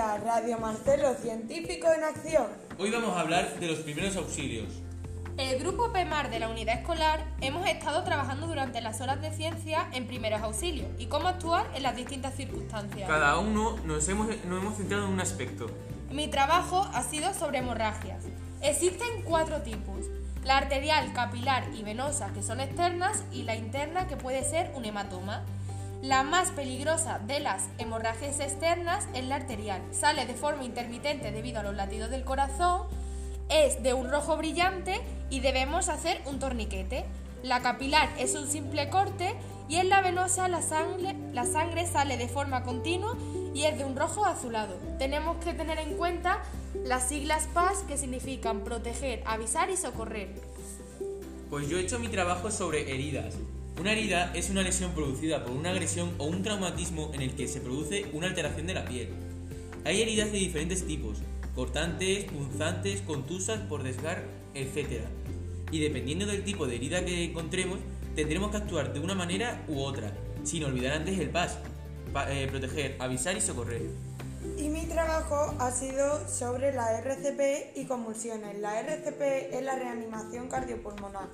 a Radio Marcelo Científico en Acción. Hoy vamos a hablar de los primeros auxilios. El grupo PEMAR de la unidad escolar hemos estado trabajando durante las horas de ciencia en primeros auxilios y cómo actuar en las distintas circunstancias. Cada uno nos hemos, nos hemos centrado en un aspecto. Mi trabajo ha sido sobre hemorragias. Existen cuatro tipos. La arterial, capilar y venosa, que son externas, y la interna, que puede ser un hematoma. La más peligrosa de las hemorragias externas es la arterial. Sale de forma intermitente debido a los latidos del corazón, es de un rojo brillante y debemos hacer un torniquete. La capilar es un simple corte y en la venosa la sangre, la sangre sale de forma continua y es de un rojo azulado. Tenemos que tener en cuenta las siglas PAS que significan proteger, avisar y socorrer. Pues yo he hecho mi trabajo sobre heridas. Una herida es una lesión producida por una agresión o un traumatismo en el que se produce una alteración de la piel. Hay heridas de diferentes tipos, cortantes, punzantes, contusas por desgar, etc. Y dependiendo del tipo de herida que encontremos, tendremos que actuar de una manera u otra, sin olvidar antes el PAS, pa- eh, proteger, avisar y socorrer. Y mi trabajo ha sido sobre la RCP y convulsiones. La RCP es la reanimación cardiopulmonar.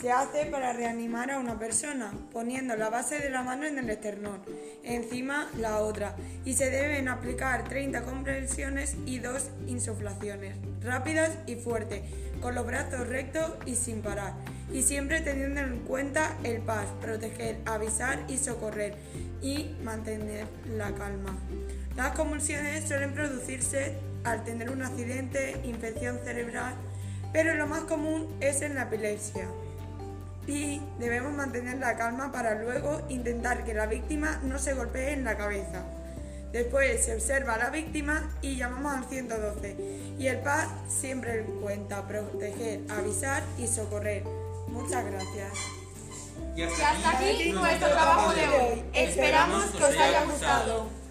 Se hace para reanimar a una persona, poniendo la base de la mano en el esternón, encima la otra, y se deben aplicar 30 compresiones y 2 insuflaciones, rápidas y fuertes, con los brazos rectos y sin parar, y siempre teniendo en cuenta el PAS, proteger, avisar y socorrer, y mantener la calma. Las convulsiones suelen producirse al tener un accidente, infección cerebral, pero lo más común es en la epilepsia. Y debemos mantener la calma para luego intentar que la víctima no se golpee en la cabeza. Después se observa a la víctima y llamamos al 112. Y el PAS siempre cuenta proteger, avisar y socorrer. Muchas gracias. Y Y hasta aquí nuestro trabajo de hoy. Esperamos que os haya gustado.